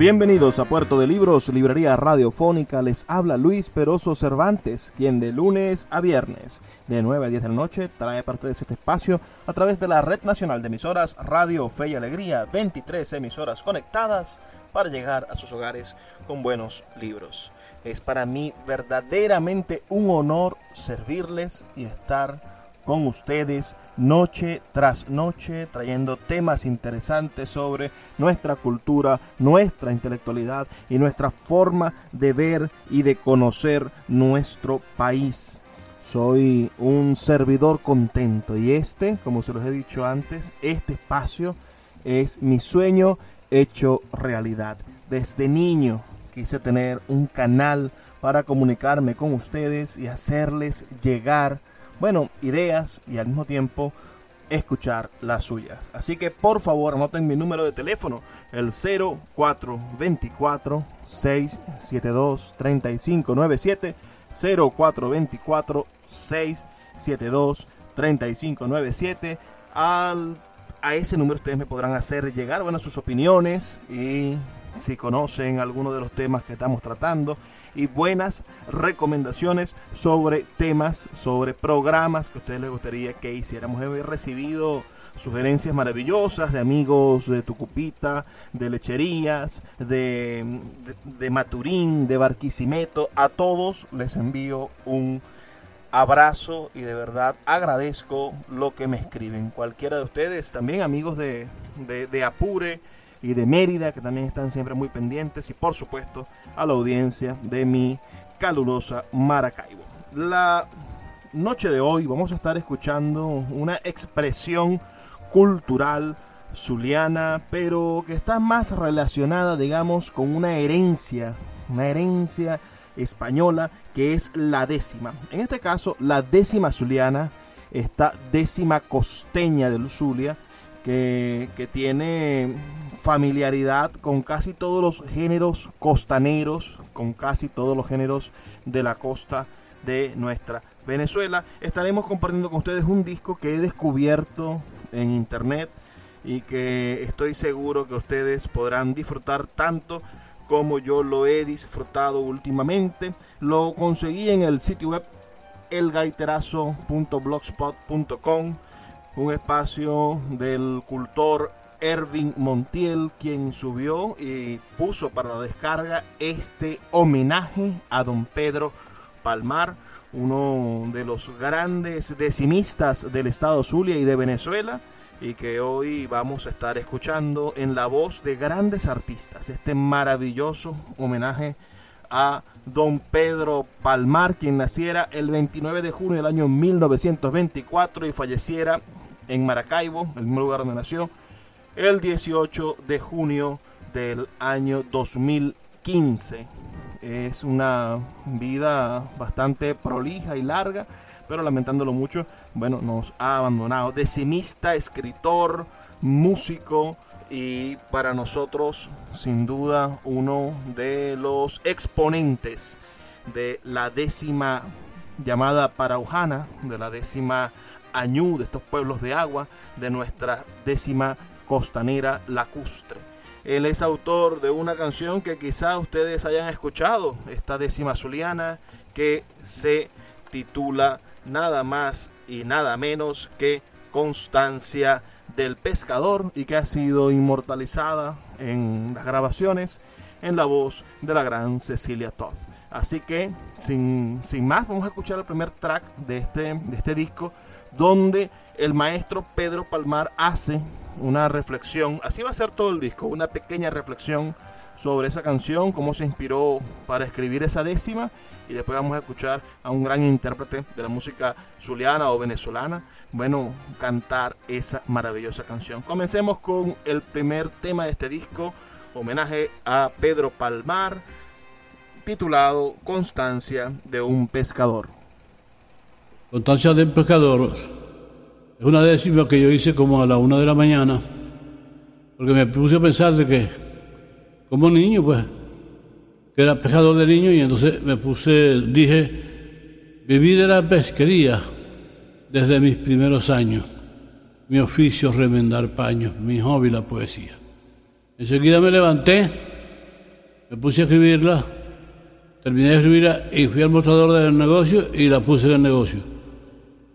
Bienvenidos a Puerto de Libros, Librería Radiofónica. Les habla Luis Peroso Cervantes, quien de lunes a viernes, de 9 a 10 de la noche, trae parte de este espacio a través de la Red Nacional de Emisoras Radio Fe y Alegría, 23 emisoras conectadas para llegar a sus hogares con buenos libros. Es para mí verdaderamente un honor servirles y estar con ustedes noche tras noche trayendo temas interesantes sobre nuestra cultura, nuestra intelectualidad y nuestra forma de ver y de conocer nuestro país. Soy un servidor contento y este, como se los he dicho antes, este espacio es mi sueño hecho realidad. Desde niño quise tener un canal para comunicarme con ustedes y hacerles llegar bueno, ideas y al mismo tiempo escuchar las suyas. Así que por favor anoten mi número de teléfono, el 0424 672 3597 0424 672 3597 al a ese número ustedes me podrán hacer llegar bueno sus opiniones y si conocen alguno de los temas que estamos tratando y buenas recomendaciones sobre temas, sobre programas que a ustedes les gustaría que hiciéramos. He recibido sugerencias maravillosas de amigos de Tucupita, de Lecherías, de, de, Maturín, de Barquisimeto. A todos les envío un abrazo y de verdad agradezco lo que me escriben. Cualquiera de ustedes, también amigos de, de, de Apure y de Mérida, que también están siempre muy pendientes, y por supuesto a la audiencia de mi calurosa Maracaibo. La noche de hoy vamos a estar escuchando una expresión cultural zuliana, pero que está más relacionada, digamos, con una herencia, una herencia española que es la décima. En este caso, la décima zuliana, esta décima costeña del Zulia, que, tiene familiaridad con casi todos los géneros costaneros, con casi todos los géneros de la costa de nuestra Venezuela. Estaremos compartiendo con ustedes un disco que he descubierto en internet y que estoy seguro que ustedes podrán disfrutar tanto como yo lo he disfrutado últimamente. Lo conseguí en el sitio web elgaiterazo.blogspot.com, un espacio del cultor Ervin Montiel, quien subió y puso para la descarga este homenaje a don Pedro Palmar, uno de los grandes decimistas del estado Zulia y de Venezuela, y que hoy vamos a estar escuchando en la voz de grandes artistas este maravilloso homenaje don Pedro Palmar, quien naciera el 29 de junio del año 1924 y falleciera en Maracaibo, el mismo lugar donde nació, el 18 de junio del año 2015. Es una vida bastante prolija y larga, pero lamentándolo mucho, bueno, nos ha abandonado. Decimista, escritor, músico y para nosotros, sin duda, uno de los exponentes de la décima llamada Paraujana, de la décima Añú, de estos pueblos de agua, de nuestra décima costanera lacustre. Él es autor de una canción que quizá ustedes hayan escuchado, esta décima zuliana, que se titula nada más y nada menos que Constancia del pescador y que ha sido inmortalizada en las grabaciones en la voz de la gran Cecilia Todd. Así que, sin, sin más, vamos a escuchar el primer track de este, de este disco, donde el maestro Pedro Palmar hace una reflexión, así va a ser todo el disco, una pequeña reflexión sobre esa canción, cómo se inspiró para escribir esa décima y después vamos a escuchar a un gran intérprete de la música zuliana o venezolana, bueno, cantar esa maravillosa canción. Comencemos con el primer tema de este disco, homenaje a Pedro Palmar, titulado Constancia de un pescador. Constancia de un pescador es una décima que yo hice como a la una de la mañana, porque me puse a pensar de que, como niño, pues, que era pescador de niño, y entonces me puse, dije, viví de la pesquería desde mis primeros años, mi oficio remendar paños, mi hobby la poesía. Enseguida me levanté, me puse a escribirla, terminé de escribirla y fui al mostrador del negocio y la puse en el negocio.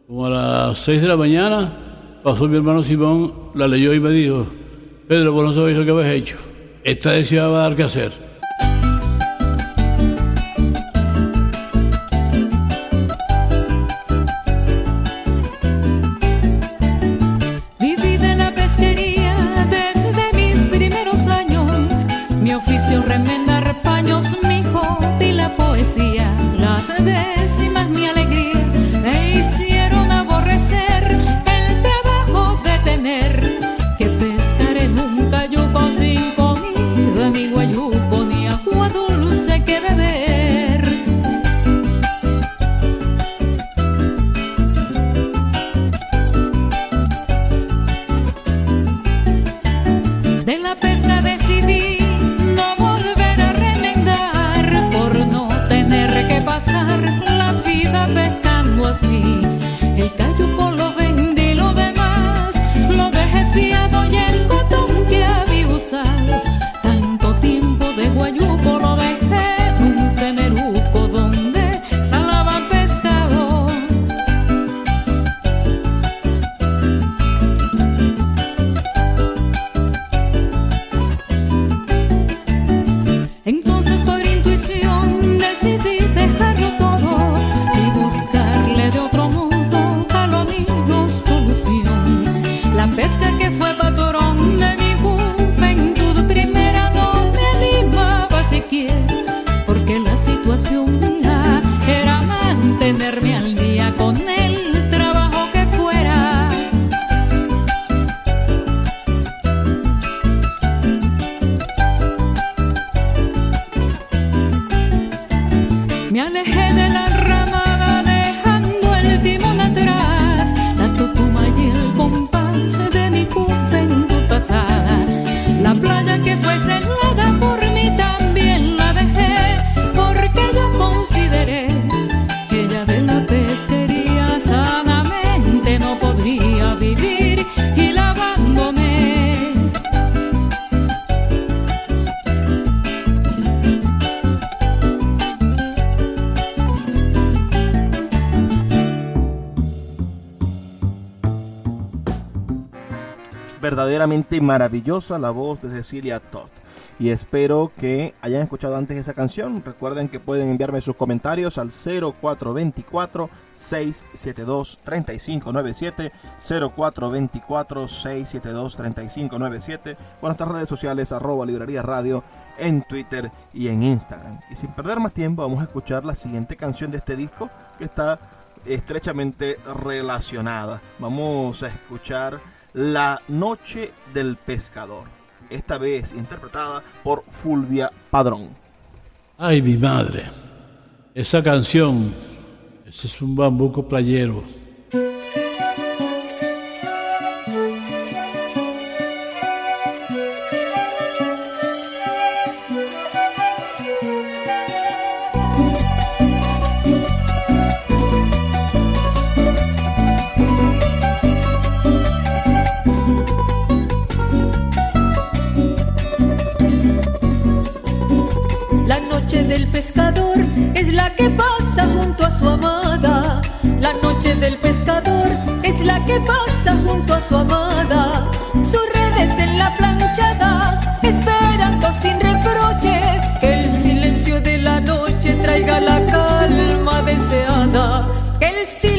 Como a las seis de la mañana pasó mi hermano Simón, la leyó y me dijo, Pedro, vos no sabéis lo que habéis hecho. Esta decisión va a dar que hacer. Maravillosa la voz de Cecilia Todd. Y espero que hayan escuchado antes esa canción. Recuerden que pueden enviarme sus comentarios al 0424-672-3597. 0424-672-3597. O nuestras redes sociales, arroba librería radio en Twitter y en Instagram. Y sin perder más tiempo, vamos a escuchar la siguiente canción de este disco que está estrechamente relacionada. Vamos a escuchar La Noche del Pescador, esta vez interpretada por Fulvia Padrón. Ay, mi madre, esa canción, ese es un bambuco playero. del pescador es la que pasa junto a su amada. La noche del pescador es la que pasa junto a su amada. Sus redes en la planchada, esperando sin reproche que el silencio de la noche traiga la calma deseada. El silencio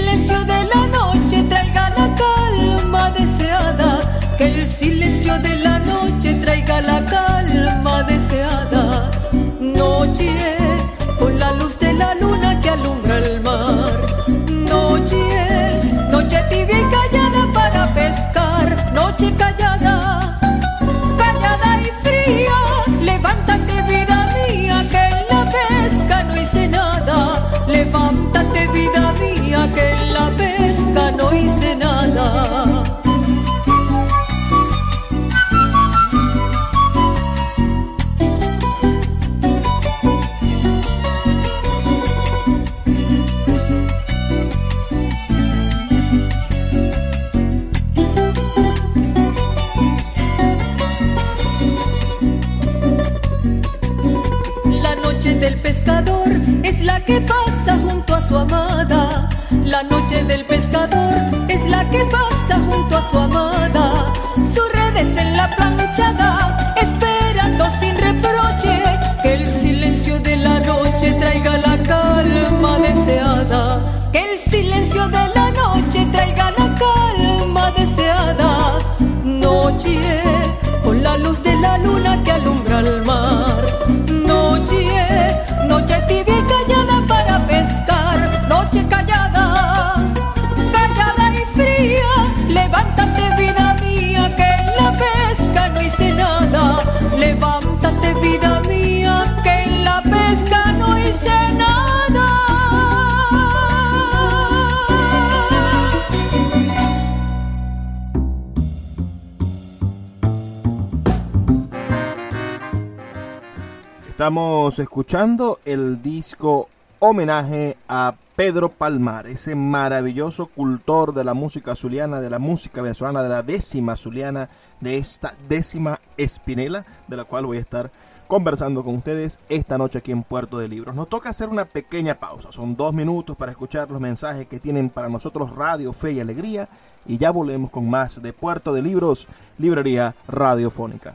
Estamos escuchando el disco homenaje a Pedro Palmar, ese maravilloso cultor de la música zuliana, de la música venezolana, de la décima zuliana, de esta décima espinela, de la cual voy a estar conversando con ustedes esta noche aquí en Puerto de Libros. Nos toca hacer una pequeña pausa, son dos minutos para escuchar los mensajes que tienen para nosotros Radio Fe y Alegría y ya volvemos con más de Puerto de Libros, Librería Radiofónica.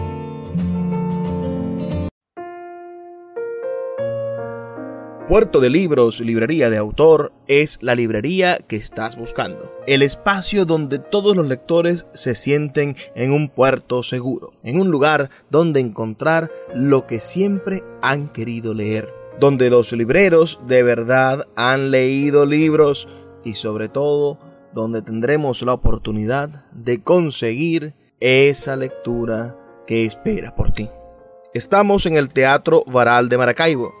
Puerto de Libros, librería de autor, es la librería que estás buscando. El espacio donde todos los lectores se sienten en un puerto seguro, en un lugar donde encontrar lo que siempre han querido leer, donde los libreros de verdad han leído libros y sobre todo donde tendremos la oportunidad de conseguir esa lectura que espera por ti. Estamos en el Teatro Varal de Maracaibo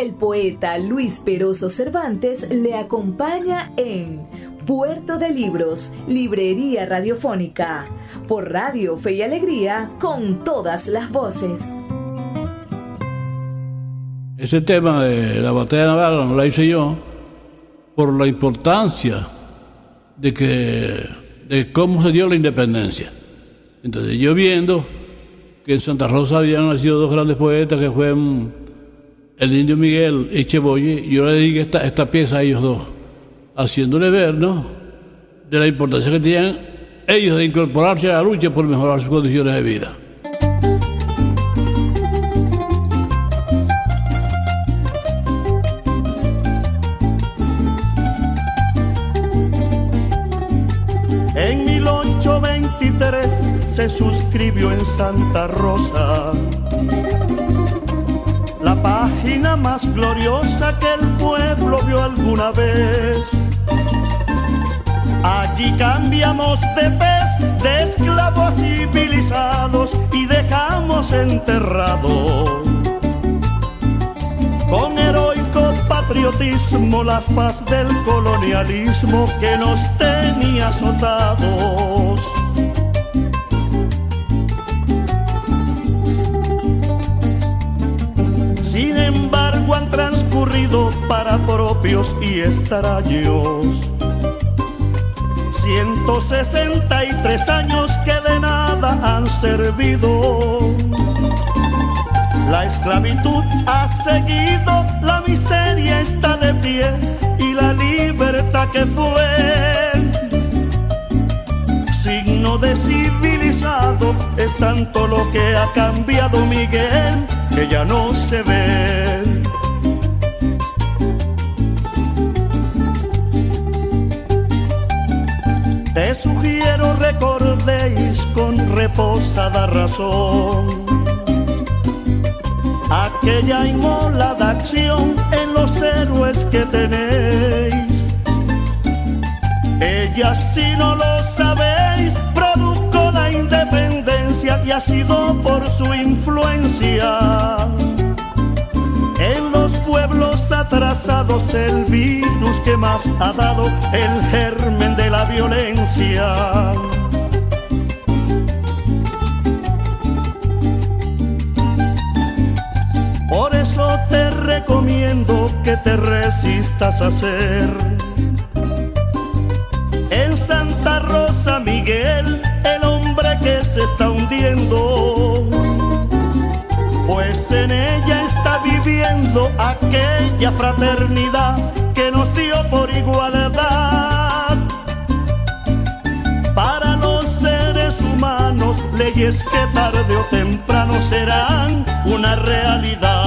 El poeta Luis Peroso Cervantes le acompaña en Puerto de Libros, Librería Radiofónica, por Radio Fe y Alegría, con todas las voces. Ese tema de la batalla naval no la hice yo por la importancia de que de cómo se dio la independencia. Entonces yo viendo que en Santa Rosa habían nacido dos grandes poetas que fueron el indio Miguel y Cheboye, yo le dediqué esta, esta pieza a ellos dos, haciéndole ver, ¿no? De la importancia que tenían ellos de incorporarse a la lucha por mejorar sus condiciones de vida. En 1823 se suscribió en Santa Rosa la página más gloriosa que el pueblo vio alguna vez. Allí cambiamos de pez, de esclavos civilizados y dejamos enterrado con patriotas patriotismo la faz del colonialismo que nos tenía azotados. Han transcurrido para propios y extraños. 163 años que de nada han servido. La esclavitud ha seguido, la miseria está de pie y la libertad que fue. Signo de civilizado es tanto lo que ha cambiado Miguel que ya no se ve. Te sugiero recordéis con reposada razón aquella inmolada acción en los héroes que tenéis. Ella, si no lo sabéis, produjo la independencia y ha sido por su influencia. En los pueblos atrasados el virus que más ha dado el germen de la violencia. te recomiendo que te resistas a hacer. En Santa Rosa Miguel, el hombre que se está hundiendo, pues en ella aquella fraternidad que nos dio por igualdad. Para los seres humanos, leyes que tarde o temprano serán una realidad.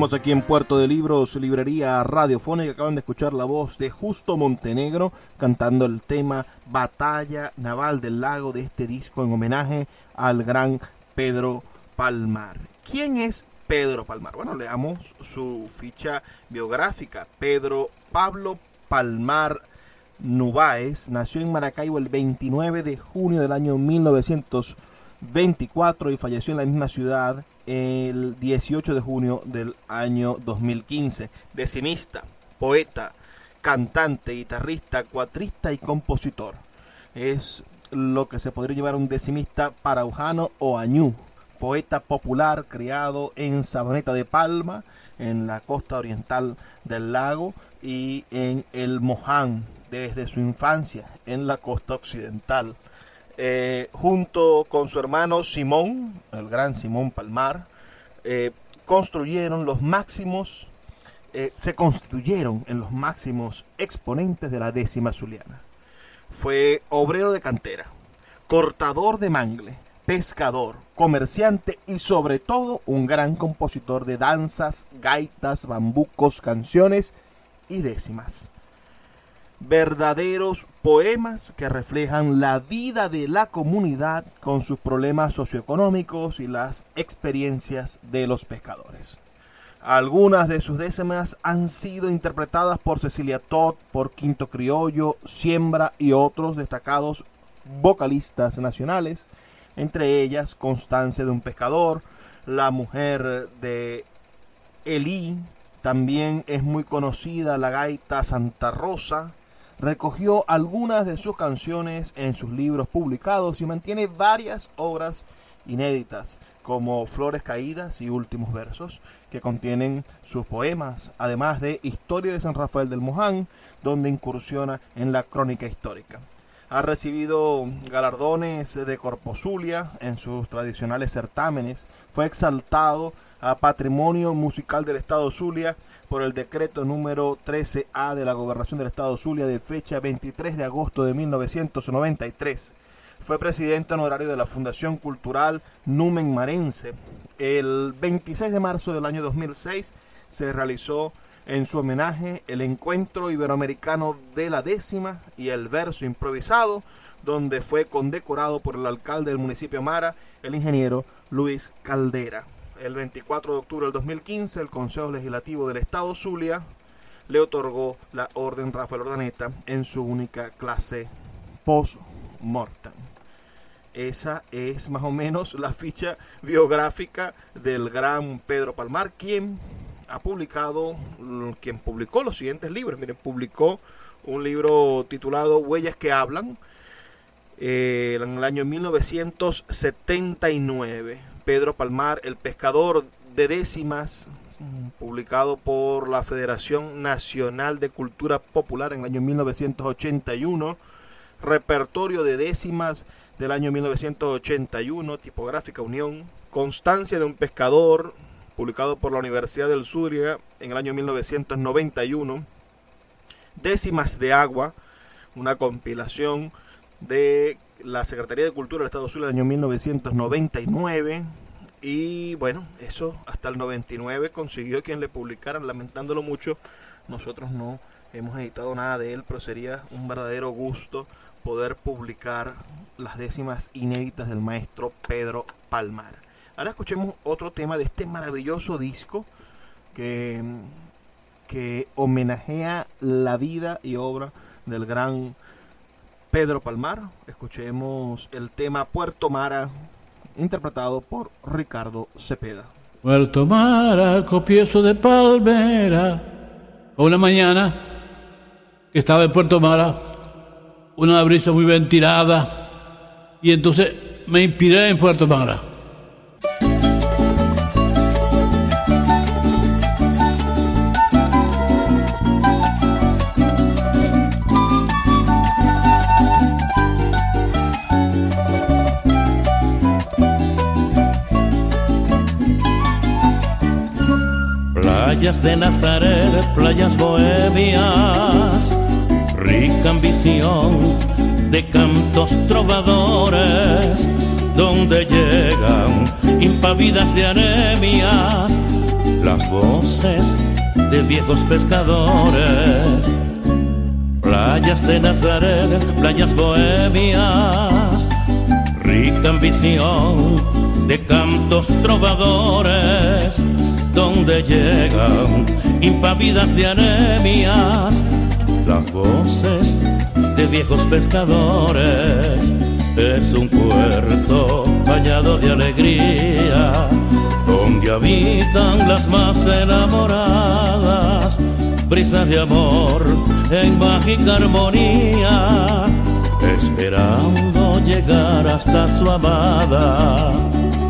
Seguimos aquí en Puerto de Libros, librería radiofónica. Acaban de escuchar la voz de Justo Montenegro cantando el tema Batalla Naval del Lago de este disco en homenaje al gran Pedro Palmar. ¿Quién es Pedro Palmar? Bueno, leamos su ficha biográfica. Pedro Pablo Palmar Nubáez nació en Maracaibo el 29 de junio del año 1924 y falleció en la misma ciudad el 18 de junio del año 2015. Decimista, poeta, cantante, guitarrista, cuatrista y compositor. Es lo que se podría llevar un decimista paraujano o añú. Poeta popular criado en Sabaneta de Palma, en la costa oriental del lago, y en el Moján desde su infancia, en la costa occidental. Eh, junto con su hermano Simón, el gran Simón Palmar, eh, construyeron los máximos, eh, se construyeron en los máximos exponentes de la décima zuliana. Fue obrero de cantera, cortador de mangle, pescador, comerciante y sobre todo un gran compositor de danzas, gaitas, bambucos, canciones y décimas verdaderos poemas que reflejan la vida de la comunidad con sus problemas socioeconómicos y las experiencias de los pescadores. Algunas de sus décimas han sido interpretadas por Cecilia Todd, por Quinto Criollo, Siembra y otros destacados vocalistas nacionales, entre ellas Constancia de un Pescador, La Mujer de Elí, también es muy conocida la gaita Santa Rosa, recogió algunas de sus canciones en sus libros publicados y mantiene varias obras inéditas como Flores Caídas y Últimos Versos, que contienen sus poemas, además de Historia de San Rafael del Moján, donde incursiona en la crónica histórica. Ha recibido galardones de Corposulia en sus tradicionales certámenes, fue exaltado a Patrimonio Musical del Estado Zulia por el decreto número 13A de la Gobernación del Estado Zulia de fecha 23 de agosto de 1993. Fue presidente honorario de la Fundación Cultural Numen Marense. El 26 de marzo del año 2006 se realizó en su homenaje el Encuentro Iberoamericano de la Décima y el Verso Improvisado, donde fue condecorado por el alcalde del municipio Mara, el ingeniero Luis Caldera el 24 de octubre del 2015, el Consejo Legislativo del Estado Zulia le otorgó la Orden Rafael Ordaneta en su única clase post-mortem. Esa es más o menos la ficha biográfica del gran Pedro Palmar, quien ha publicado, quien publicó los siguientes libros. Miren, publicó un libro titulado Huellas que hablan eh, en el año 1979. Pedro Palmar, el pescador de décimas, publicado por la Federación Nacional de Cultura Popular en el año 1981. Repertorio de décimas del año 1981, Tipográfica Unión, Constancia de un pescador, publicado por la Universidad del Zulia en el año 1991, Décimas de Agua, una compilación de la Secretaría de Cultura del Estado Sur del año 1999. Y bueno, eso hasta el 99 consiguió quien le publicaran, lamentándolo mucho. Nosotros no hemos editado nada de él, pero sería un verdadero gusto poder publicar las décimas inéditas del maestro Pedro Palmar. Ahora escuchemos otro tema de este maravilloso disco que, que homenajea la vida y obra del gran Pedro Palmar. Escuchemos el tema Puerto Mara, interpretado por Ricardo Cepeda. Puerto Mara, copioso de palmera. Una mañana que estaba en Puerto Mara, una brisa muy ventilada, y entonces me inspiré en Puerto Mara. Playas de Nazaret, playas bohemias, rica ambición de cantos trovadores, donde llegan impavidas de anemias las voces de viejos pescadores. Playas de Nazaret, playas bohemias, rica ambición de cantos trovadores, donde llegan impavidas de anemias las voces de viejos pescadores. Es un puerto bañado de alegría, donde habitan las más enamoradas, brisas de amor en mágica armonía, esperando llegar hasta su amada.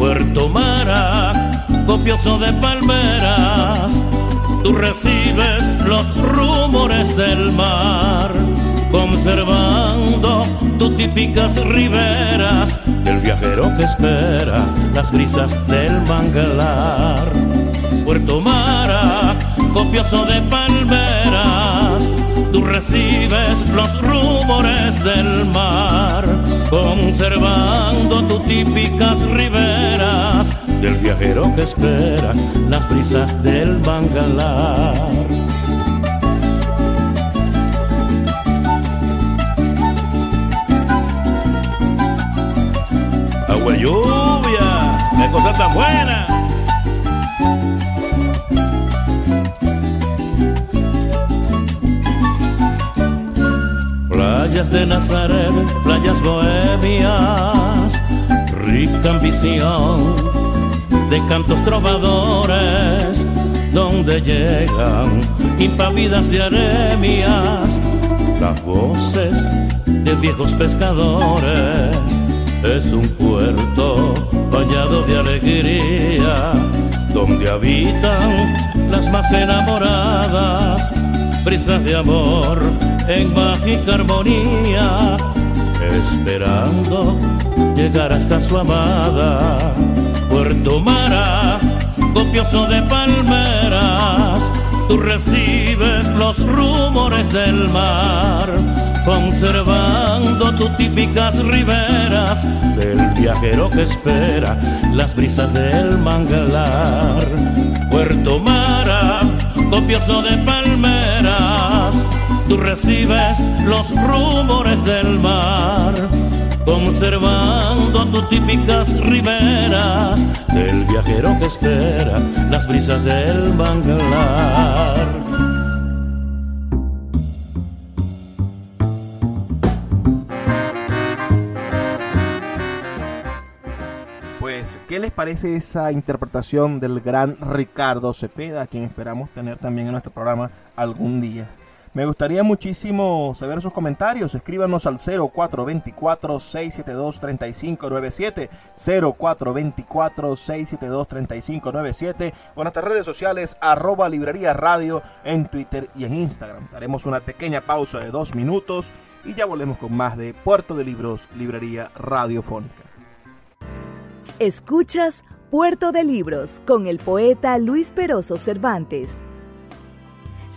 Puerto Mara, copioso de palmeras, tú recibes los rumores del mar, conservando tus típicas riberas del viajero que espera las brisas del manglar. Puerto Mara, copioso de palmeras, tú recibes los rumores del mar, conservando tus típicas riberas del viajero que espera las brisas del mangalar. Agua lluvia, qué cosa tan buena. Playas de Nazaret, playas bohemias, rica ambición de cantos trovadores, donde llegan impavidas de anemias las voces de viejos pescadores. Es un puerto bañado de alegría, donde habitan las más enamoradas, brisas de amor en mágica armonía, esperando llegar hasta su amada. Puerto Mara, copioso de palmeras, tú recibes los rumores del mar, conservando tus típicas riberas del viajero que espera las brisas del manglar. Puerto Mara, copioso de palmeras, tú recibes los rumores del mar, conservando tus típicas riberas del viajero que espera las brisas del manglar. Pues, ¿qué les parece esa interpretación del gran Ricardo Cepeda, a quien esperamos tener también en nuestro programa algún día? Me gustaría muchísimo saber sus comentarios. Escríbanos al 0424-672-3597, 0424-672-3597 o nuestras redes sociales arroba librería radio en Twitter y en Instagram. Daremos una pequeña pausa de dos minutos y ya volvemos con más de Puerto de Libros, Librería Radiofónica. Escuchas Puerto de Libros con el poeta Luis Peroso Cervantes.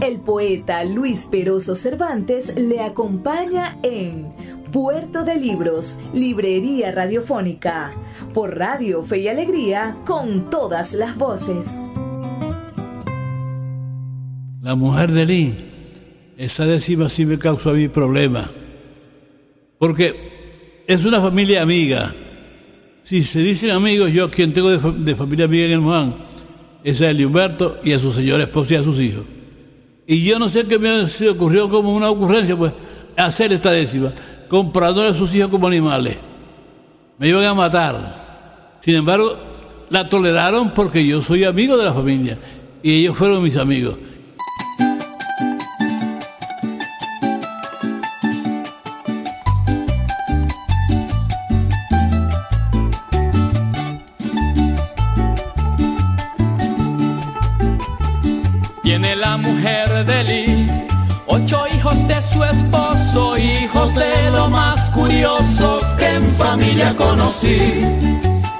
El poeta Luis Peroso Cervantes le acompaña en Puerto de Libros, Librería Radiofónica, por Radio Fe y Alegría, con todas las voces. La mujer de Lee, esa décima sí me causa a mí problema, porque es una familia amiga. Si se dicen amigos, yo quien tengo de, familia amiga en el Mohan es a Humberto y a su señora esposa y a sus hijos. Y yo no sé qué me ocurrió como una ocurrencia, pues, hacer esta décima, comprándole a sus hijos como animales. Me iban a matar. Sin embargo, la toleraron porque yo soy amigo de la familia y ellos fueron mis amigos. Familia conocí.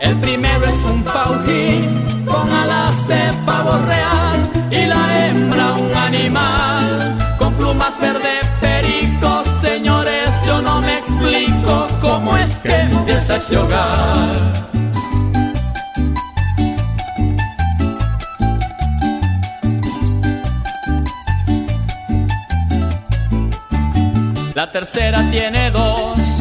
El primero es un paujín con alas de pavo real y la hembra un animal con plumas verde perico. Señores, yo no me explico cómo es que empieza ese hogar. La tercera tiene dos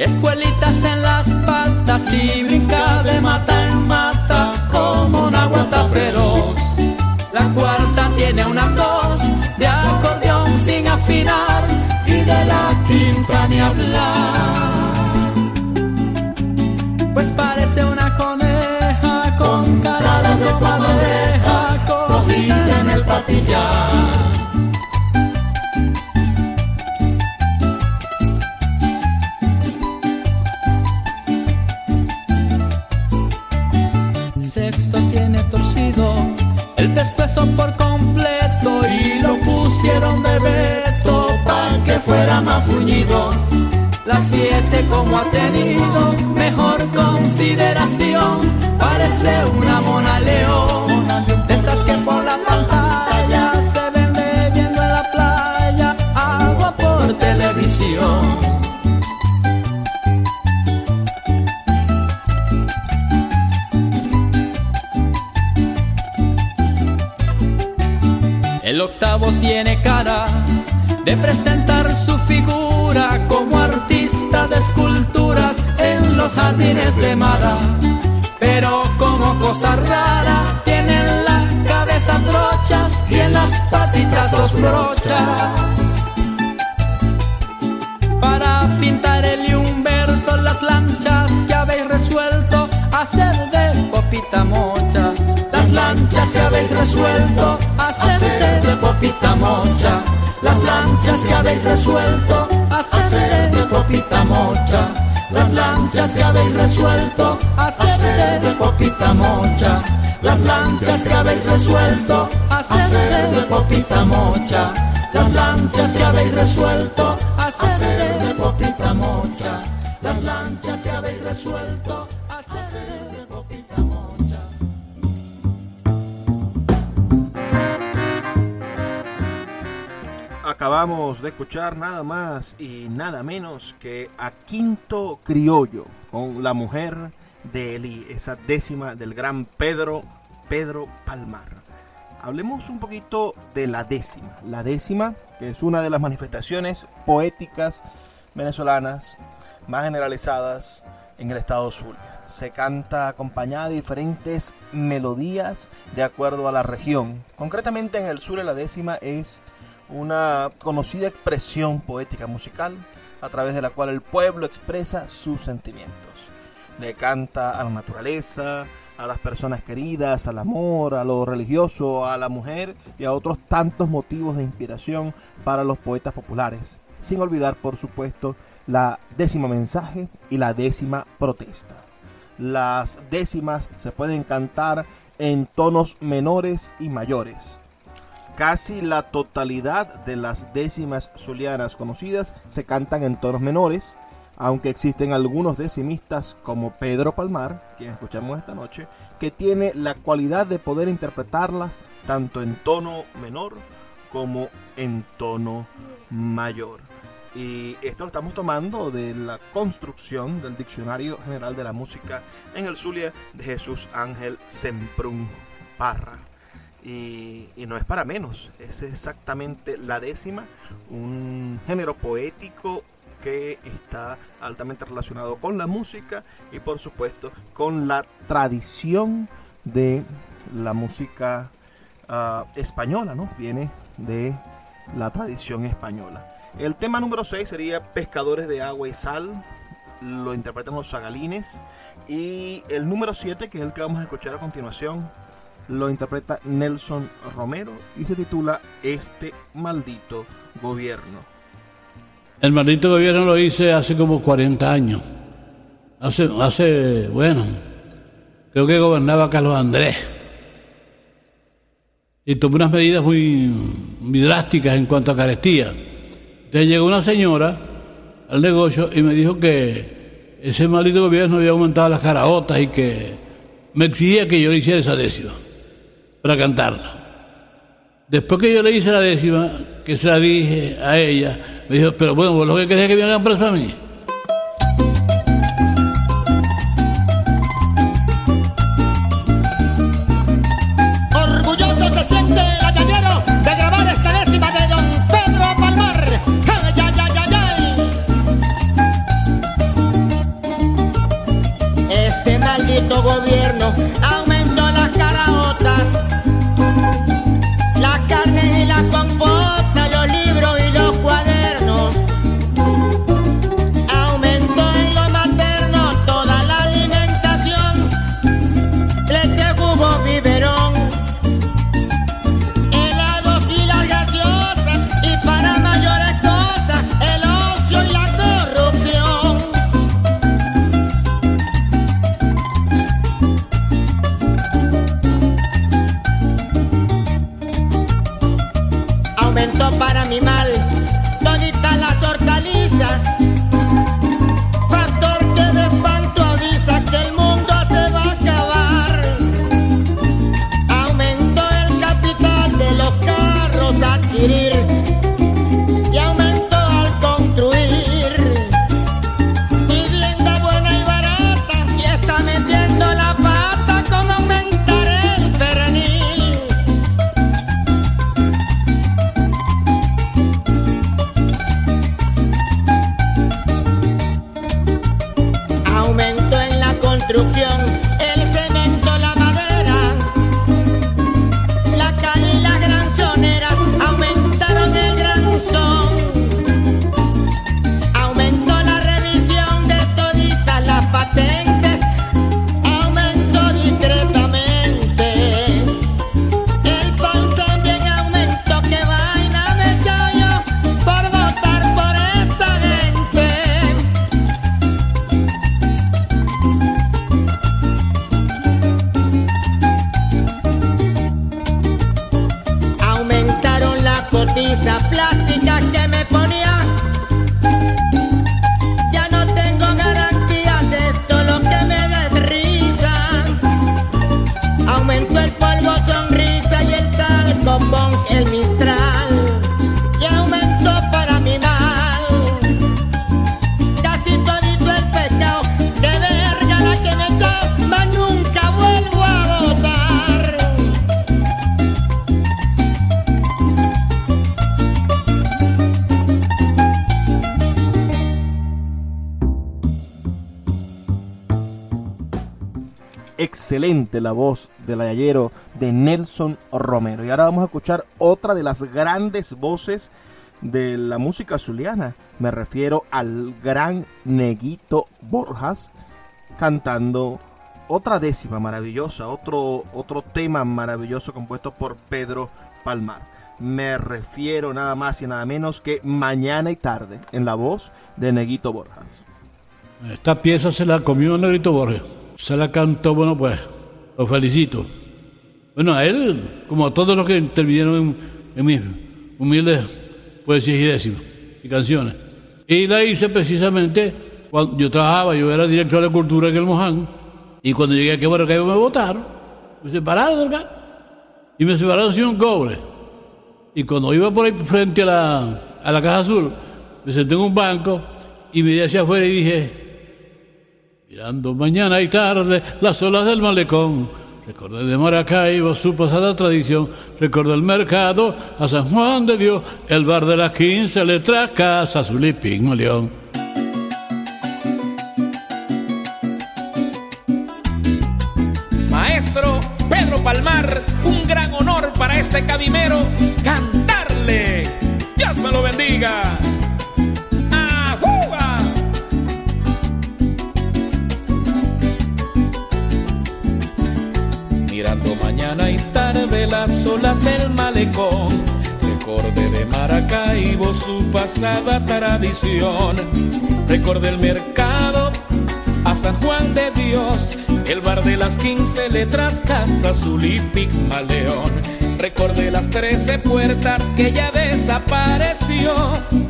espuelitas en las patas y brinca de mata en mata como una guata feroz. La cuarta tiene una tos de acordeón sin afinar y de la quinta ni hablar. Pues parece una coneja con cara de comadreja cogida en el patillar. Fuera más bruñido. Las siete como ha tenido mejor consideración, parece una mona león, de esas que por la pantalla se ven bebiendo en la playa, agua por televisión. El octavo tiene cara de presentar los jardines de Mara. Pero como cosa rara, tiene en la cabeza trochas y en las patitas dos brochas. Para pintar el Humberto las lanchas que habéis resuelto hacer de popita mocha. Las lanchas que habéis resuelto hacer de popita mocha. Las lanchas que habéis resuelto hacer de popita mocha. Las lanchas que habéis resuelto hacer de popita mocha. las lanchas que habéis resuelto hacer de popita mocha, las lanchas que habéis resuelto hacer de popita mocha, las lanchas que habéis resuelto Acabamos de escuchar nada más y nada menos que a Quinto Criollo con la mujer de Eli, esa décima del gran Pedro, Pedro Palmar. Hablemos un poquito de la décima. La décima, que es una de las manifestaciones poéticas venezolanas más generalizadas en el estado Zulia. Se canta acompañada de diferentes melodías de acuerdo a la región. Concretamente en el sur la décima es una conocida expresión poética musical a través de la cual el pueblo expresa sus sentimientos. Le canta a la naturaleza, a las personas queridas, al amor, a lo religioso, a la mujer y a otros tantos motivos de inspiración para los poetas populares. Sin olvidar, por supuesto, la décima mensaje y la décima protesta. Las décimas se pueden cantar en tonos menores y mayores. Casi la totalidad de las décimas zulianas conocidas se cantan en tonos menores, aunque existen algunos decimistas como Pedro Palmar, quien escuchamos esta noche, que tiene la cualidad de poder interpretarlas tanto en tono menor como en tono mayor. Y esto lo estamos tomando de la construcción del Diccionario General de la Música en el Zulia de Jesús Ángel Semprún Parra. Y, no es para menos, es exactamente la décima, un género poético que está altamente relacionado con la música y por supuesto con la tradición de la música uh, española, ¿no? Viene de la tradición española. El tema número 6 sería Pescadores de Agua y Sal, lo interpretan los zagalines. Y el número 7, que es el que vamos a escuchar a continuación, lo interpreta Nelson Romero y se titula Este maldito gobierno. El maldito gobierno lo hice hace como 40 años. Hace, hace, bueno, creo que gobernaba Carlos Andrés. Y tomó unas medidas muy, drásticas en cuanto a carestía. Entonces llegó una señora al negocio y me dijo que ese maldito gobierno había aumentado las caraotas y que me exigía que yo le hiciera esa décima para cantarla. Después que yo le hice la décima, que se la dije a ella, me dijo, pero bueno, ¿vos lo que querés que me hagan preso a mí? para mi madre. Excelente la voz del ayallero de Nelson Romero. Y ahora vamos a escuchar otra de las grandes voces de la música zuliana. Me refiero al gran Neguito Borjas cantando otra décima maravillosa, otro, otro tema maravilloso compuesto por Pedro Palmar. Me refiero nada más y nada menos que Mañana y Tarde en la voz de Neguito Borjas. Esta pieza se la comió Negrito Borges. Se la cantó, bueno, pues, lo felicito. Bueno, a él, como a todos los que intervinieron en, mis humildes poesías y décimas y canciones. Y la hice precisamente cuando yo trabajaba, yo era director de cultura en el Moján. Y cuando llegué aquí a Maracaibo me votaron. Me separaron acá. Y me separaron sin un cobre. Y cuando iba por ahí frente a la, a la Caja Azul, me senté en un banco y miré hacia afuera y dije, mirando mañana y tarde las olas del malecón, recordé de Maracaibo su pasada tradición, recordé el mercado a San Juan de Dios, el bar de las quince letras, casa y León. Maestro Pedro Palmar, un gran honor para este cabimero cantarle. Dios me lo bendiga. Malecón, recordé de Maracaibo su pasada tradición. Recordé el mercado a San Juan de Dios, el bar de las quince letras, Casa Azul y Pigmaleón. Recordé las trece puertas que ya desapareció,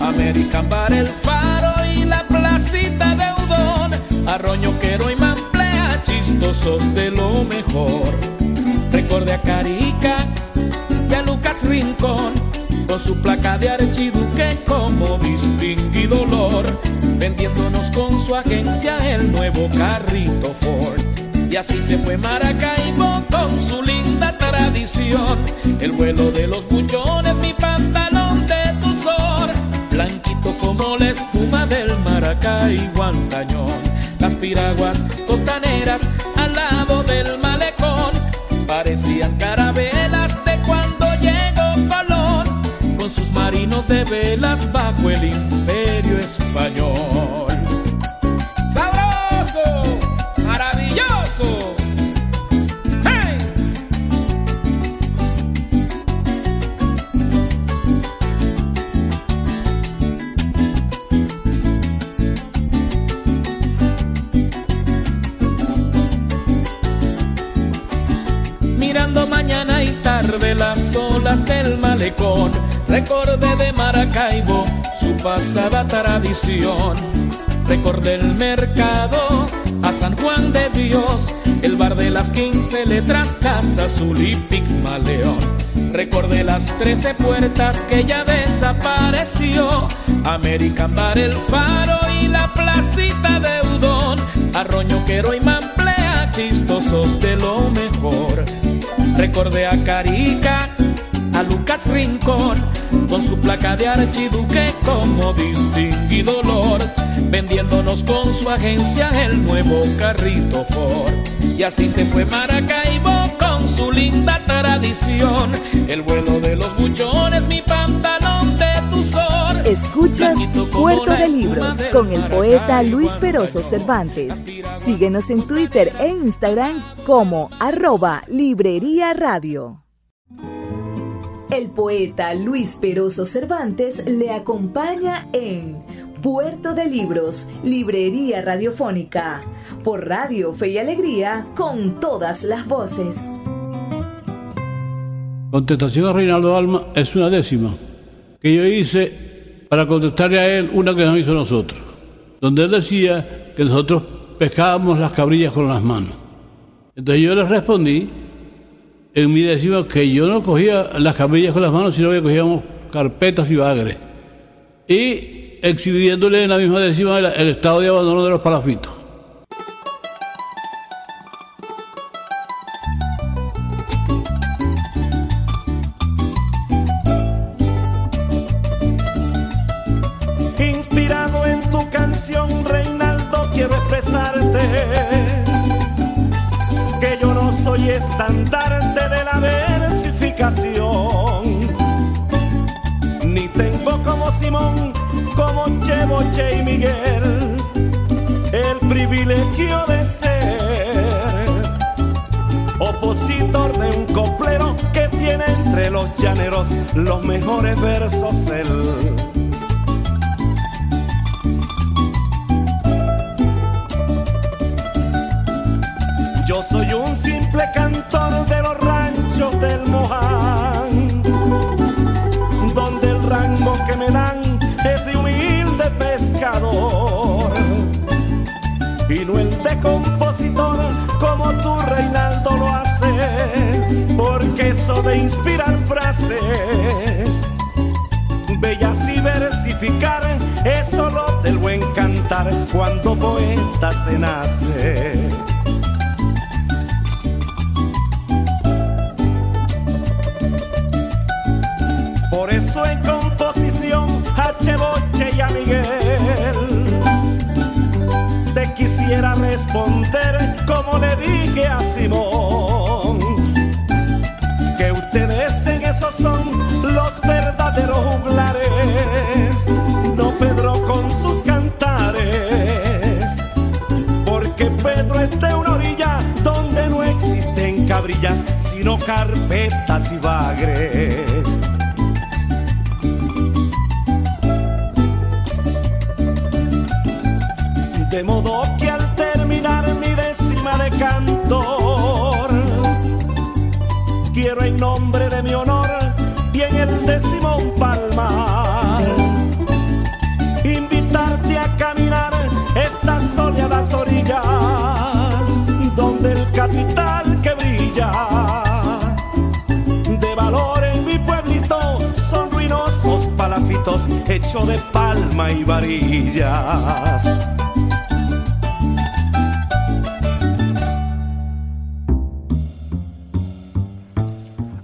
American Bar, el Faro y la placita de Udón, Arroñoquero y Mamplea, chistosos de lo mejor. Recordé a Carica Rincón, con su placa de archiduque como distinguido vendiéndonos con su agencia el nuevo carrito Ford. Y así se fue Maracaibo con su linda tradición, el vuelo de los buchones, mi pantalón de tuzor, blanquito como la espuma del Maracaibo antañón, las piraguas costaneras al lado del malecón, parecían carabelas marinos de velas bajo el imperio español. Malecón, recordé de Maracaibo su pasada tradición. Recordé el mercado a San Juan de Dios, el bar de las quince letras, Casa Azul y Pigmaleón. Recordé las trece puertas que ya desapareció, American Bar, el Faro y la placita de Udón, Arroñoquero y Mamplea, chistosos de lo mejor. Recordé a Carica, a Lucas Rincón, con su placa de archiduque como distinguido olor, vendiéndonos con su agencia el nuevo carrito Ford. Y así se fue Maracaibo con su linda tradición, el vuelo de los buchones, mi pantalón de tuzor. Escuchas Puerto de Libros con el poeta Luis Peroso. Cervantes. Síguenos en Twitter e Instagram como arroba Librería Radio. El poeta Luis Peroso Cervantes le acompaña en Puerto de Libros, Librería Radiofónica, por Radio Fe y Alegría, con todas las voces. Contestación a Reinaldo Alma es una décima. que yo hice para contestarle a él una que nos hizo nosotros, donde él decía que nosotros pescábamos las cabrillas con las manos. Entonces yo le respondí en mi décima que yo no cogía las cabrillas con las manos, sino que cogíamos carpetas y bagres. Y exhibiéndole en la misma décima el, el estado de abandono de los palafitos. Soy estandarte de la versificación, ni tengo como Simón, como Che, Boche y Miguel, el privilegio de ser opositor de un coplero que tiene entre los llaneros los mejores versos él. Yo soy un simple cantor de los ranchos del Moján, donde el rango que me dan es de humilde pescador y no el de compositor como tú Reinaldo lo haces, porque eso de inspirar frases bellas y versificar es solo del buen cantar cuando poeta se nace. Composición H. Boche y a Miguel te quisiera responder como le dije a Simón que ustedes en eso son los verdaderos juglares, no Pedro con sus cantares, porque Pedro es de una orilla donde no existen cabrillas, sino carpetas y bagres. Hechos de palma y varillas.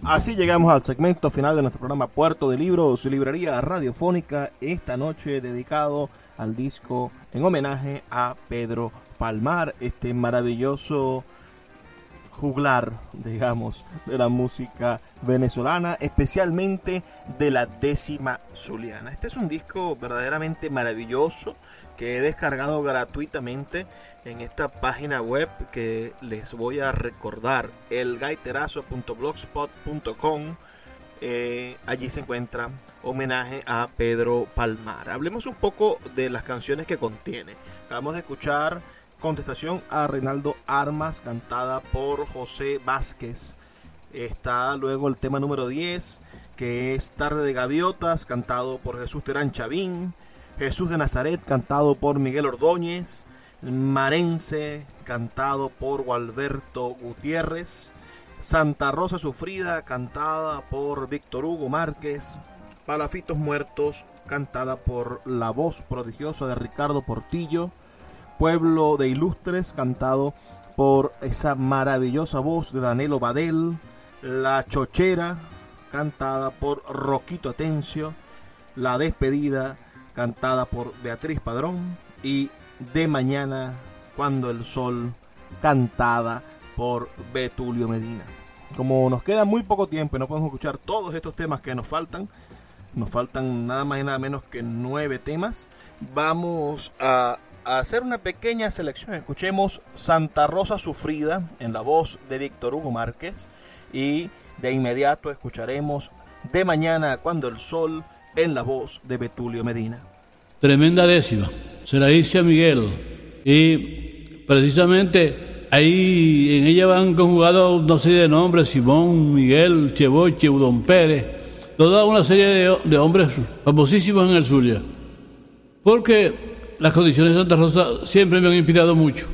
Así llegamos al segmento final de nuestro programa Puerto de Libros y Librería Radiofónica, esta noche dedicado al disco en homenaje a Pedro Palmar, este maravilloso juglar, digamos, de la música venezolana, especialmente de la décima zuliana. Este es un disco verdaderamente maravilloso que he descargado gratuitamente en esta página web que les voy a recordar, elgaiterazo.blogspot.com. Eh, allí se encuentra homenaje a Pedro Palmar. Hablemos un poco de las canciones que contiene. Vamos a escuchar contestación a Reinaldo Armas, cantada por José Vázquez. Está luego el tema número 10, que es Tarde de Gaviotas, cantado por Jesús Terán Chavín. Jesús de Nazaret, cantado por Miguel Ordóñez. Marense, cantado por Gualberto Gutiérrez. Santa Rosa Sufrida, cantada por Víctor Hugo Márquez. Palafitos Muertos, cantada por la voz prodigiosa de Ricardo Portillo. Pueblo de Ilustres, cantado por esa maravillosa voz de Danilo Badel. La Chochera, cantada por Roquito Atencio. La Despedida, cantada por Beatriz Padrón. Y De Mañana, cuando el sol, cantada por Betulio Medina. Como nos queda muy poco tiempo y no podemos escuchar todos estos temas que nos faltan, nos faltan nada más y nada menos que nueve temas, vamos a, a hacer una pequeña selección. Escuchemos Santa Rosa Sufrida en la voz de Víctor Hugo Márquez y de inmediato escucharemos De Mañana cuando el sol en la voz de Betulio Medina. Tremenda décima. Se la hice a Miguel. Y precisamente ahí en ella van conjugados una serie de nombres: Simón, Miguel, Cheboche, Udón Pérez. toda una serie de, de hombres famosísimos en el Zulia. Porque las condiciones de Santa Rosa siempre me han inspirado mucho.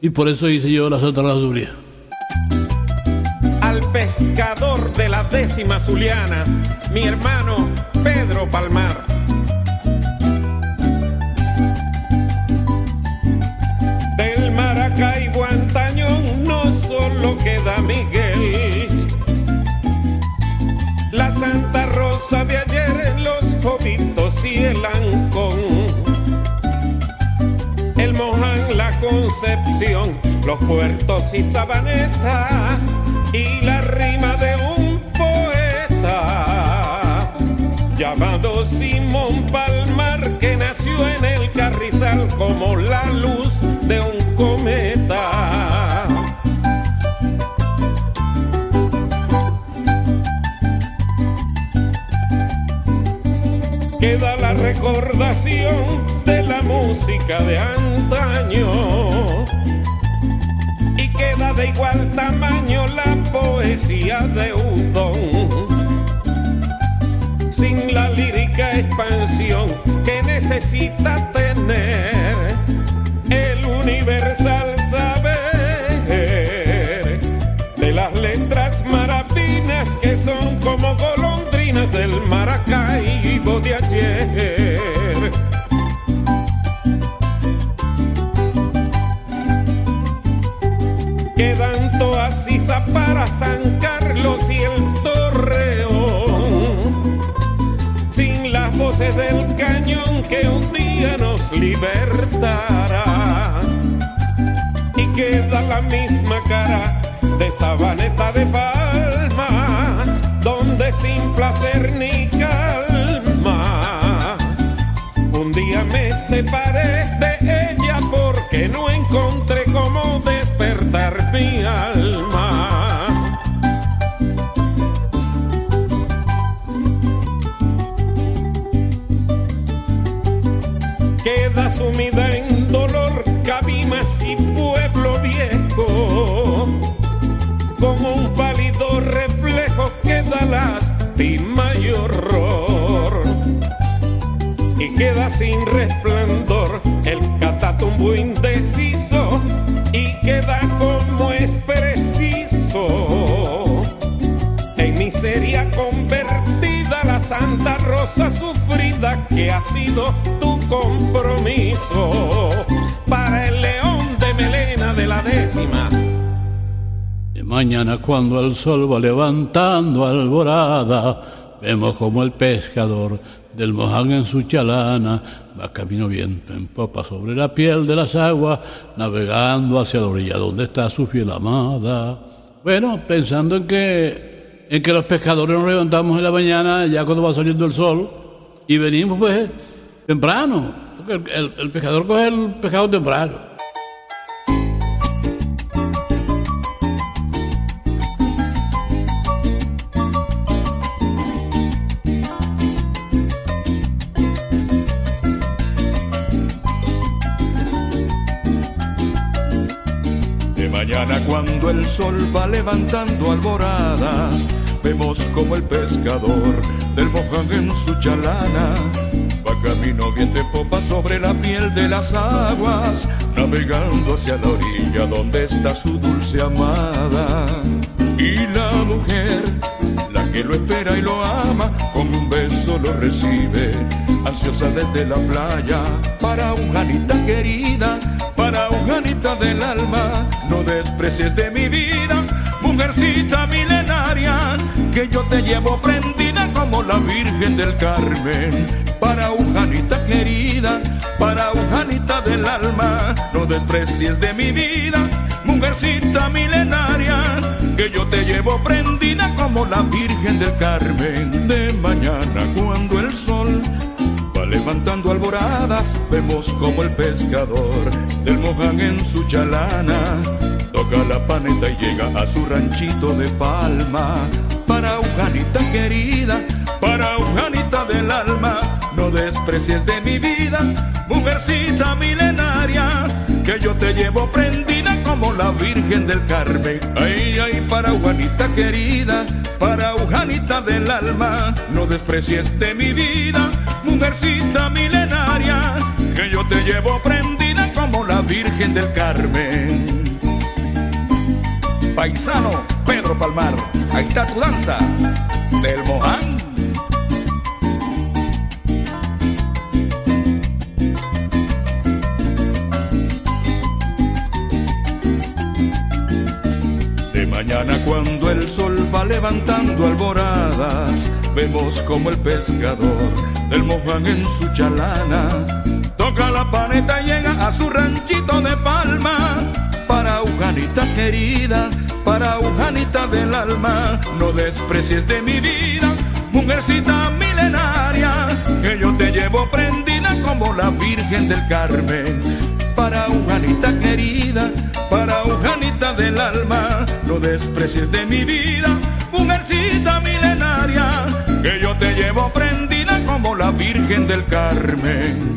Y por eso hice yo la Santa Rosa Zulia. Al pescador de la décima zuliana, mi hermano Pedro Palmar. Del Maracaibo Antañón no solo queda Miguel. La Santa Rosa de Los puertos y Sabaneta. Y la rima de un poeta llamado Simón Palmar que nació en el Carrizal como la luz de un cometa. Queda la recordación de la música de antaño y queda de igual tamaño la poesía de Udón. Sin la lírica expansión que necesita tener el universal que un día nos libertará. Y queda la misma cara de Sabaneta de Palma, donde sin placer ni calma. Un día me separé de ella resplandor el catatumbo indeciso y queda como es preciso. En miseria convertida la santa rosa sufrida que ha sido tu compromiso. Para el león de melena de la décima. De mañana cuando el sol va levantando alborada, vemos como el pescador del Moján en su chalana va camino viento en popa sobre la piel de las aguas, navegando hacia la orilla donde está su fiel amada. Bueno, pensando en que, en que los pescadores nos levantamos en la mañana, ya cuando va saliendo el sol, y venimos pues temprano, el, el- el pescador coge el pescado temprano. Cuando el sol va levantando alboradas, vemos como el pescador del moján en su chalana va camino bien de popa sobre la piel de las aguas, navegando hacia la orilla donde está su dulce amada. Y la mujer, la que lo espera y lo ama, con un beso lo recibe, ansiosa desde la playa, para un Janita querida, para un Janita del alma, desprecies de mi vida, mujercita milenaria, que yo te llevo prendida como la Virgen del Carmen, para un Janita querida, para un Janita del alma, no desprecies de mi vida, mujercita milenaria, que yo te llevo prendida como la Virgen del Carmen. De mañana cuando el sol va levantando alboradas, vemos como el pescador del Moján en su chalana la paneta y llega a su ranchito de palma. Para Ujanita querida, para Ujanita del alma, no desprecies de mi vida, mujercita milenaria, que yo te llevo prendida como la Virgen del Carmen. Ay, ay, para Juanita querida, para Ujanita del alma, no desprecies de mi vida, mujercita milenaria, que yo te llevo prendida como la Virgen del Carmen. Paisano Pedro Palmar, ahí está tu danza del Moján. De mañana cuando el sol va levantando alboradas, vemos como el pescador del Moján en su chalana toca la paneta y llega a su ranchito de palma. Para Ujanita querida, del alma, no desprecies de mi vida, mujercita milenaria, que yo te llevo prendida como la Virgen del Carmen. Para Ujanita querida, para Ujanita del alma, no desprecies de mi vida, mujercita milenaria, que yo te llevo prendida como la Virgen del Carmen.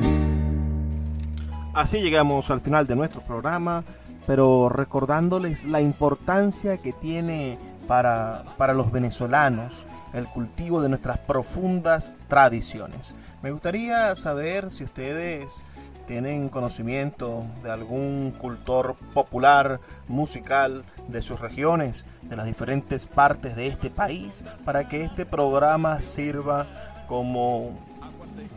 Así llegamos al final de nuestro programa, pero recordándoles la importancia que tiene para, para los venezolanos el cultivo de nuestras profundas tradiciones. Me gustaría saber si ustedes tienen conocimiento de algún cultor popular, musical de sus regiones, de las diferentes partes de este país, para que este programa sirva como,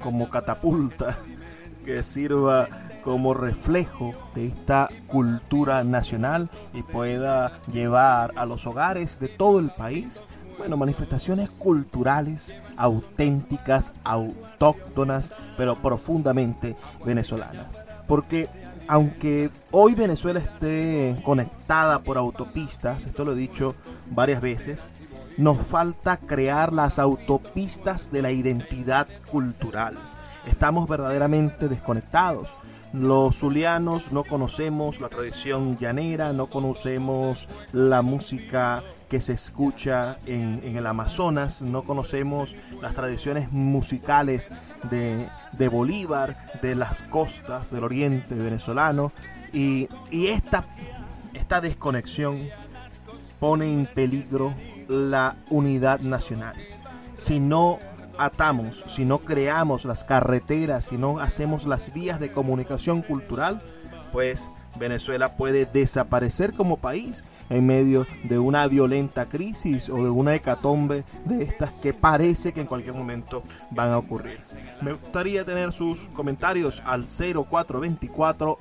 como catapulta, que sirva como reflejo de esta cultura nacional y pueda llevar a los hogares de todo el país, bueno, manifestaciones culturales auténticas, autóctonas, pero profundamente venezolanas. Porque aunque hoy Venezuela esté conectada por autopistas, esto lo he dicho varias veces, nos falta crear las autopistas de la identidad cultural. Estamos verdaderamente desconectados. Los zulianos no conocemos la tradición llanera, no conocemos la música que se escucha en, el Amazonas, no conocemos las tradiciones musicales de, de, Bolívar, de las costas del oriente venezolano. Y, y esta, esta desconexión pone en peligro la unidad nacional. Si no atamos, si no creamos las carreteras, si no hacemos las vías de comunicación cultural, pues Venezuela puede desaparecer como país en medio de una violenta crisis o de una hecatombe de estas que parece que en cualquier momento van a ocurrir. Me gustaría tener sus comentarios al 0424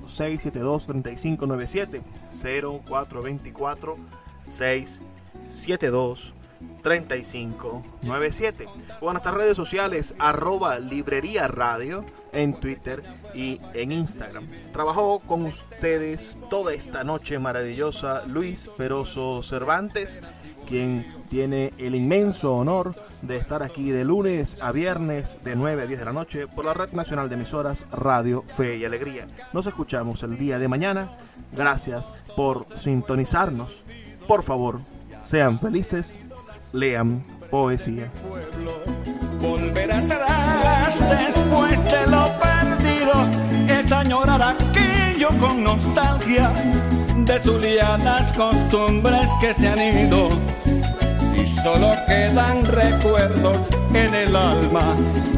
672 3597 0424 672 3597 o en nuestras redes sociales arroba librería radio en Twitter y en Instagram. Trabajó con ustedes toda esta noche maravillosa Luis Peroso Cervantes, quien tiene el inmenso honor de estar aquí de lunes a viernes de 9 a 10 de la noche por la Red Nacional de Emisoras Radio Fe y Alegría. Nos escuchamos el día de mañana. Gracias por sintonizarnos. Por favor, sean felices lean poesía. Volver atrás después de lo perdido es añorar aquello con nostalgia de zulianas costumbres que se han ido y solo quedan recuerdos en el alma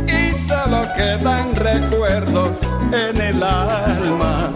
y solo quedan recuerdos en el alma.